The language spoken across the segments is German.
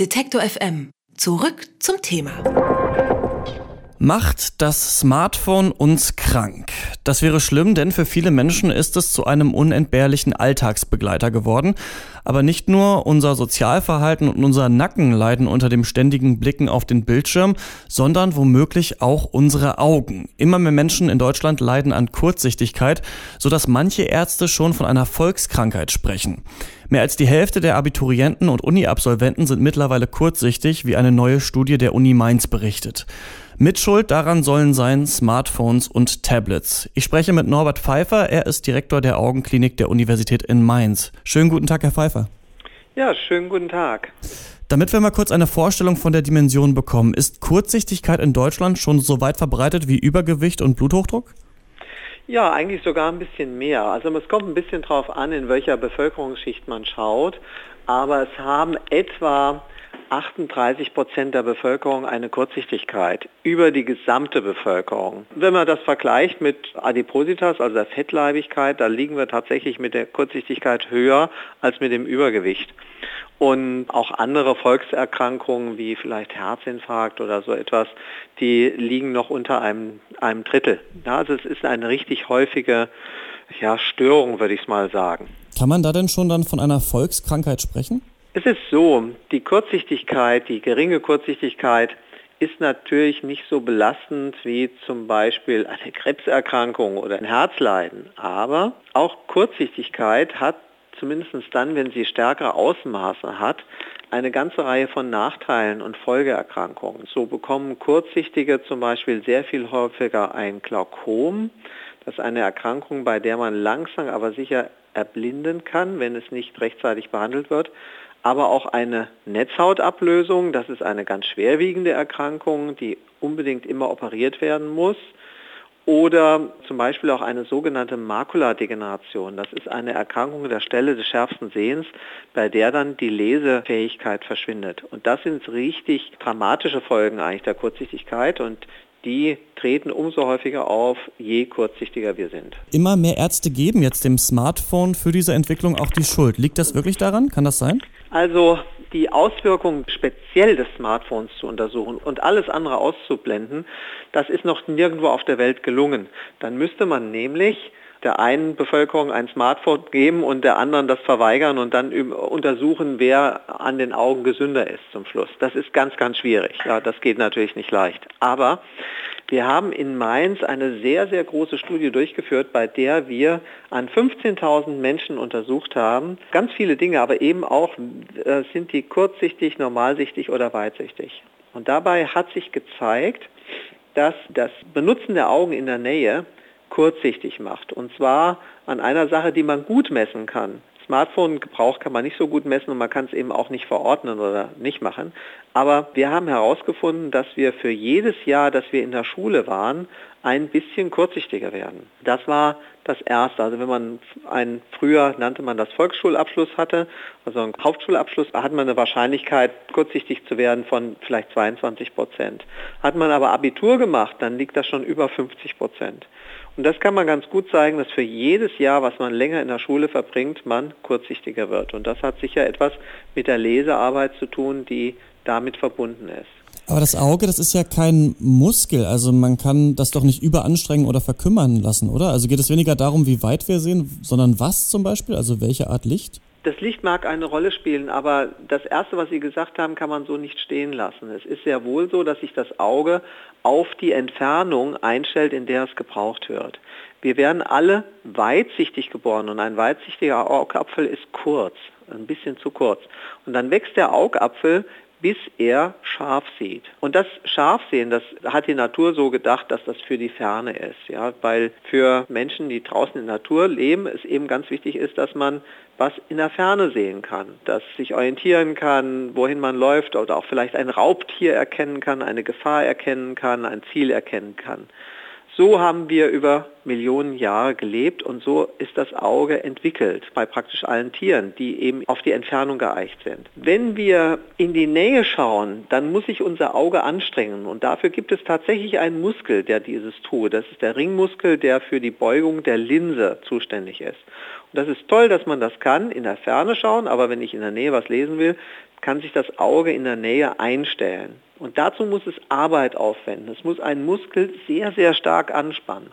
Detektor FM. Zurück zum Thema. Macht das Smartphone uns krank? Das wäre schlimm, denn für viele Menschen ist es zu einem unentbehrlichen Alltagsbegleiter geworden. Aber nicht nur unser Sozialverhalten und unser Nacken leiden unter dem ständigen Blicken auf den Bildschirm, sondern womöglich auch unsere Augen. Immer mehr Menschen in Deutschland leiden an Kurzsichtigkeit, sodass manche Ärzte schon von einer Volkskrankheit sprechen. Mehr als die Hälfte der Abiturienten und Uni-Absolventen sind mittlerweile kurzsichtig, wie eine neue Studie der Uni Mainz berichtet. Mitschuld daran sollen sein Smartphones und Tablets. Ich spreche mit Norbert Pfeiffer, er ist Direktor der Augenklinik der Universität in Mainz. Schönen guten Tag, Herr Pfeiffer. Ja, schönen guten Tag. Damit wir mal kurz eine Vorstellung von der Dimension bekommen, ist Kurzsichtigkeit in Deutschland schon so weit verbreitet wie Übergewicht und Bluthochdruck? Ja, eigentlich sogar ein bisschen mehr. Also es kommt ein bisschen drauf an, in welcher Bevölkerungsschicht man schaut, aber es haben etwa 38 Prozent der Bevölkerung eine Kurzsichtigkeit über die gesamte Bevölkerung. Wenn man das vergleicht mit Adipositas, also der Fettleibigkeit, da liegen wir tatsächlich mit der Kurzsichtigkeit höher als mit dem Übergewicht. Und auch andere Volkserkrankungen wie vielleicht Herzinfarkt oder so etwas, die liegen noch unter einem, einem Drittel. Also es ist eine richtig häufige ja, Störung, würde ich es mal sagen. Kann man da denn schon dann von einer Volkskrankheit sprechen? Es ist so, die Kurzsichtigkeit, die geringe Kurzsichtigkeit ist natürlich nicht so belastend wie zum Beispiel eine Krebserkrankung oder ein Herzleiden. Aber auch Kurzsichtigkeit hat zumindest dann, wenn sie stärkere Ausmaße hat, eine ganze Reihe von Nachteilen und Folgeerkrankungen. So bekommen Kurzsichtige zum Beispiel sehr viel häufiger ein Glaukom. Das ist eine Erkrankung, bei der man langsam aber sicher erblinden kann, wenn es nicht rechtzeitig behandelt wird aber auch eine Netzhautablösung. Das ist eine ganz schwerwiegende Erkrankung, die unbedingt immer operiert werden muss. Oder zum Beispiel auch eine sogenannte Makuladegeneration. Das ist eine Erkrankung der Stelle des schärfsten Sehens, bei der dann die Lesefähigkeit verschwindet. Und das sind richtig dramatische Folgen eigentlich der Kurzsichtigkeit und die treten umso häufiger auf, je kurzsichtiger wir sind. Immer mehr Ärzte geben jetzt dem Smartphone für diese Entwicklung auch die Schuld. Liegt das wirklich daran? Kann das sein? Also die Auswirkungen speziell des Smartphones zu untersuchen und alles andere auszublenden, das ist noch nirgendwo auf der Welt gelungen. Dann müsste man nämlich der einen Bevölkerung ein Smartphone geben und der anderen das verweigern und dann untersuchen, wer an den Augen gesünder ist zum Schluss. Das ist ganz, ganz schwierig. Ja, das geht natürlich nicht leicht. Aber wir haben in Mainz eine sehr, sehr große Studie durchgeführt, bei der wir an 15.000 Menschen untersucht haben. Ganz viele Dinge, aber eben auch, äh, sind die kurzsichtig, normalsichtig oder weitsichtig. Und dabei hat sich gezeigt, dass das Benutzen der Augen in der Nähe kurzsichtig macht. Und zwar an einer Sache, die man gut messen kann. Smartphone-Gebrauch kann man nicht so gut messen und man kann es eben auch nicht verordnen oder nicht machen. Aber wir haben herausgefunden, dass wir für jedes Jahr, dass wir in der Schule waren, ein bisschen kurzsichtiger werden. Das war das Erste. Also wenn man einen, früher nannte man das Volksschulabschluss hatte, also einen Hauptschulabschluss, hat man eine Wahrscheinlichkeit, kurzsichtig zu werden von vielleicht 22 Prozent. Hat man aber Abitur gemacht, dann liegt das schon über 50 Prozent. Und das kann man ganz gut zeigen, dass für jedes Jahr, was man länger in der Schule verbringt, man kurzsichtiger wird. Und das hat sicher etwas mit der Lesearbeit zu tun, die damit verbunden ist. Aber das Auge, das ist ja kein Muskel, also man kann das doch nicht überanstrengen oder verkümmern lassen, oder? Also geht es weniger darum, wie weit wir sehen, sondern was zum Beispiel, also welche Art Licht? Das Licht mag eine Rolle spielen, aber das Erste, was Sie gesagt haben, kann man so nicht stehen lassen. Es ist sehr wohl so, dass sich das Auge auf die Entfernung einstellt, in der es gebraucht wird. Wir werden alle weitsichtig geboren und ein weitsichtiger Augapfel ist kurz, ein bisschen zu kurz. Und dann wächst der Augapfel bis er scharf sieht. Und das Scharfsehen, das hat die Natur so gedacht, dass das für die Ferne ist. Ja? Weil für Menschen, die draußen in der Natur leben, es eben ganz wichtig ist, dass man was in der Ferne sehen kann, dass sich orientieren kann, wohin man läuft oder auch vielleicht ein Raubtier erkennen kann, eine Gefahr erkennen kann, ein Ziel erkennen kann. So haben wir über Millionen Jahre gelebt und so ist das Auge entwickelt bei praktisch allen Tieren, die eben auf die Entfernung geeicht sind. Wenn wir in die Nähe schauen, dann muss sich unser Auge anstrengen und dafür gibt es tatsächlich einen Muskel, der dieses tut. Das ist der Ringmuskel, der für die Beugung der Linse zuständig ist. Und das ist toll, dass man das kann, in der Ferne schauen, aber wenn ich in der Nähe was lesen will, kann sich das Auge in der Nähe einstellen. Und dazu muss es Arbeit aufwenden. Es muss einen Muskel sehr, sehr stark anspannen.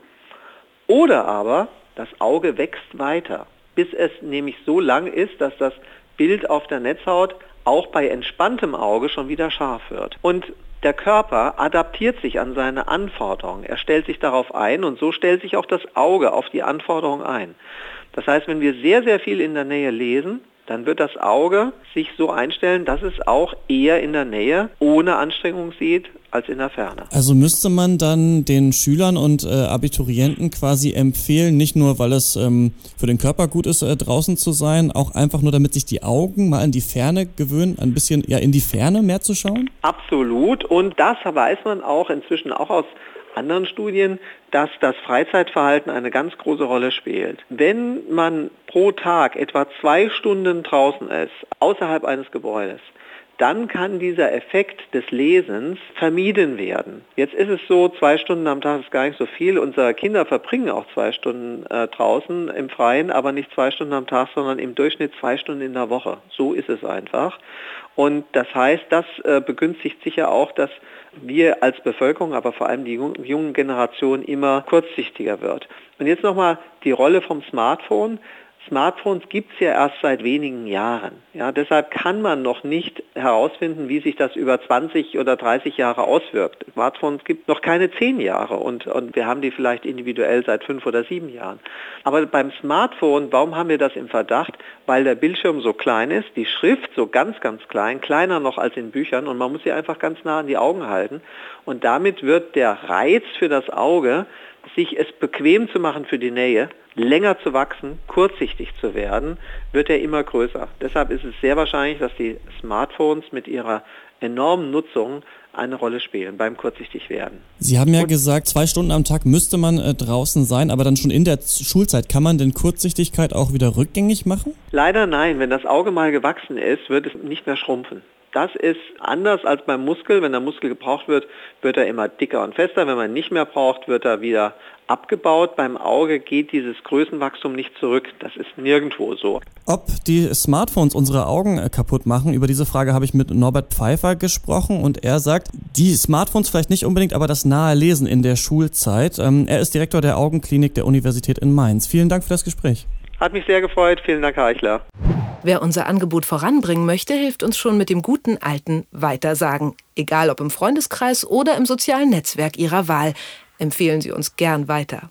Oder aber das Auge wächst weiter, bis es nämlich so lang ist, dass das Bild auf der Netzhaut auch bei entspanntem Auge schon wieder scharf wird. Und der Körper adaptiert sich an seine Anforderungen. Er stellt sich darauf ein und so stellt sich auch das Auge auf die Anforderungen ein. Das heißt, wenn wir sehr, sehr viel in der Nähe lesen, dann wird das Auge sich so einstellen, dass es auch eher in der Nähe ohne Anstrengung sieht als in der Ferne. Also müsste man dann den Schülern und äh, Abiturienten quasi empfehlen, nicht nur weil es ähm, für den Körper gut ist, äh, draußen zu sein, auch einfach nur damit sich die Augen mal in die Ferne gewöhnen, ein bisschen ja in die Ferne mehr zu schauen? Absolut und das weiß man auch inzwischen auch aus anderen Studien, dass das Freizeitverhalten eine ganz große Rolle spielt. Wenn man pro Tag etwa zwei Stunden draußen ist, außerhalb eines Gebäudes, dann kann dieser Effekt des Lesens vermieden werden. Jetzt ist es so, zwei Stunden am Tag ist gar nicht so viel. Unsere Kinder verbringen auch zwei Stunden äh, draußen im Freien, aber nicht zwei Stunden am Tag, sondern im Durchschnitt zwei Stunden in der Woche. So ist es einfach. Und das heißt, das äh, begünstigt sicher auch, dass wir als Bevölkerung, aber vor allem die jungen Generation immer kurzsichtiger wird. Und jetzt nochmal die Rolle vom Smartphone. Smartphones gibt es ja erst seit wenigen Jahren. Ja, deshalb kann man noch nicht herausfinden, wie sich das über 20 oder 30 Jahre auswirkt. Smartphones gibt noch keine 10 Jahre und, und wir haben die vielleicht individuell seit 5 oder 7 Jahren. Aber beim Smartphone, warum haben wir das im Verdacht? Weil der Bildschirm so klein ist, die Schrift so ganz, ganz klein, kleiner noch als in Büchern und man muss sie einfach ganz nah an die Augen halten. Und damit wird der Reiz für das Auge, sich es bequem zu machen für die Nähe, länger zu wachsen, kurzsichtig zu werden, wird er immer größer. Deshalb ist es sehr wahrscheinlich, dass die Smartphones mit ihrer enormen Nutzung eine Rolle spielen beim kurzsichtig werden. Sie haben ja Und gesagt, zwei Stunden am Tag müsste man äh, draußen sein, aber dann schon in der Schulzeit. Kann man denn Kurzsichtigkeit auch wieder rückgängig machen? Leider nein. Wenn das Auge mal gewachsen ist, wird es nicht mehr schrumpfen. Das ist anders als beim Muskel. Wenn der Muskel gebraucht wird, wird er immer dicker und fester. Wenn man nicht mehr braucht, wird er wieder abgebaut. Beim Auge geht dieses Größenwachstum nicht zurück. Das ist nirgendwo so. Ob die Smartphones unsere Augen äh, kaputt machen, über diese Frage habe ich mit Norbert Pfeiffer gesprochen und er sagt, die Smartphones vielleicht nicht unbedingt, aber das nahe Lesen in der Schulzeit. Ähm, er ist Direktor der Augenklinik der Universität in Mainz. Vielen Dank für das Gespräch. Hat mich sehr gefreut. Vielen Dank, Herr Eichler. Wer unser Angebot voranbringen möchte, hilft uns schon mit dem guten alten Weitersagen. Egal ob im Freundeskreis oder im sozialen Netzwerk Ihrer Wahl. Empfehlen Sie uns gern weiter.